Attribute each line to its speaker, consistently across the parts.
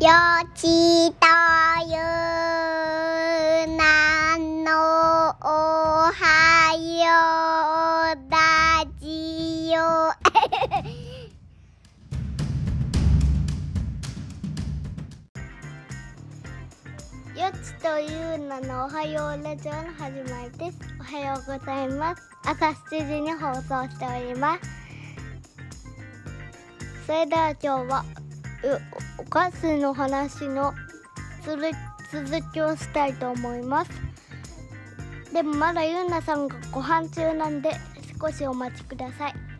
Speaker 1: よちとゆなのおはようラジオよちとゆうなのおはようラジオの始まりです。おはようございます。朝7時に放送しております。それでは今日はお菓子の話の続きをしたいと思います。でもまだゆうなさんがご飯中なんで少しお待ちください。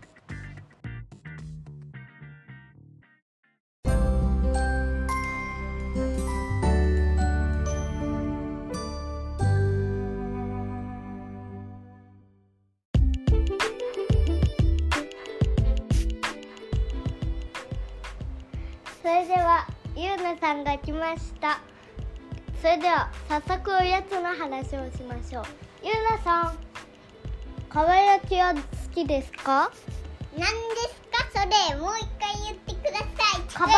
Speaker 1: それではゆうなさんが来ました。それでは早速おやつの話をしましょう。ゆうなさんかば焼きは好きですか？
Speaker 2: 何ですか？それもう一回言ってください。聞こえ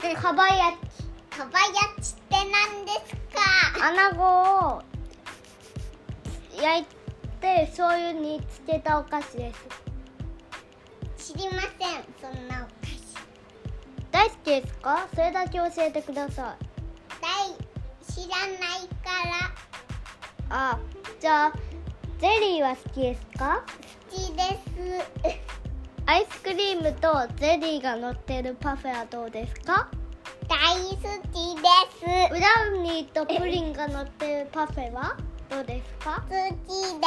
Speaker 2: ません。
Speaker 1: かば焼き。
Speaker 2: かばやちって何ですか？
Speaker 1: 穴子を焼いて醤油につけたお菓子です。
Speaker 2: 知りませんそんなお菓子
Speaker 1: ですか？それだけ教えてください。
Speaker 2: 大知らないから。
Speaker 1: あじゃあゼリーは好きですか？
Speaker 2: 好きです。
Speaker 1: アイスクリームとゼリーが乗ってるパフェはどうですか？
Speaker 2: 大好きです。
Speaker 1: ブラウニーとプリンが乗ってるパフェは？どうですか？
Speaker 2: 好きで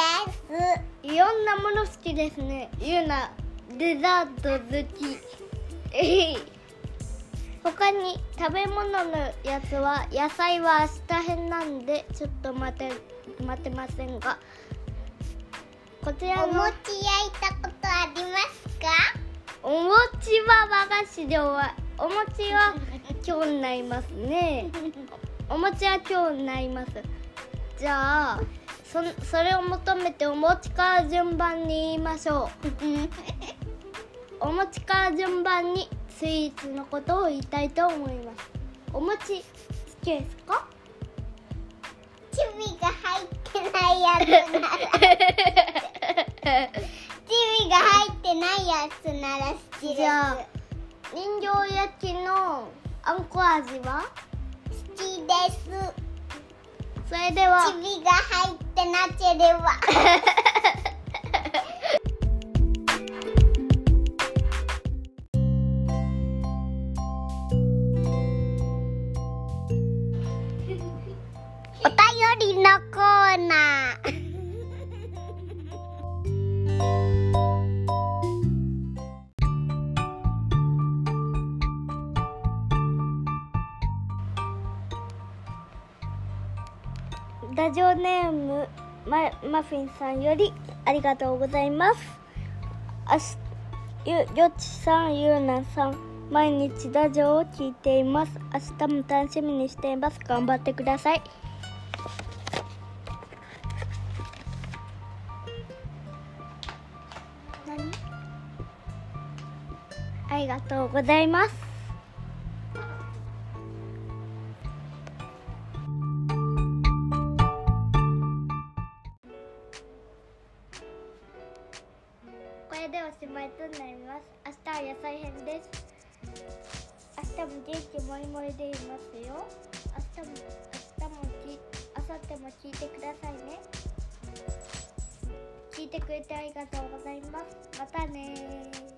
Speaker 2: す。
Speaker 1: いろんなもの好きですね。ゆうな。デザート好き他に食べ物のやつは野菜は明日編なんでちょっと待て待てませんが。こちらの
Speaker 2: お餅焼いたことありますか？
Speaker 1: お餅は和菓子ではお餅は今日になりますね。お餅は今日になります。じゃあそそれを求めてお餅から順番に言いましょう。お餅から順番にスイーツのことを言いたいと思います。お餅好きですか？
Speaker 2: チビが入ってないやつならチビが入ってないやつ。なら好きです
Speaker 1: じゃあ人形焼きのあんこ味は？
Speaker 2: 好きです。
Speaker 1: それでは。
Speaker 2: チビが入ってなければ
Speaker 1: りのコーナー。ラジオネームママフィンさんよりありがとうございます。あしゆよちさんゆうなさん毎日ラジオを聞いています。明日も楽しみにしています。頑張ってください。りがとうございます。これでおしまいとなります。明日は野菜編です。明日も元気もりもりでいますよ。明日も明日もき明後日も聞いてくださいね。聞いてくれてありがとうございます。またね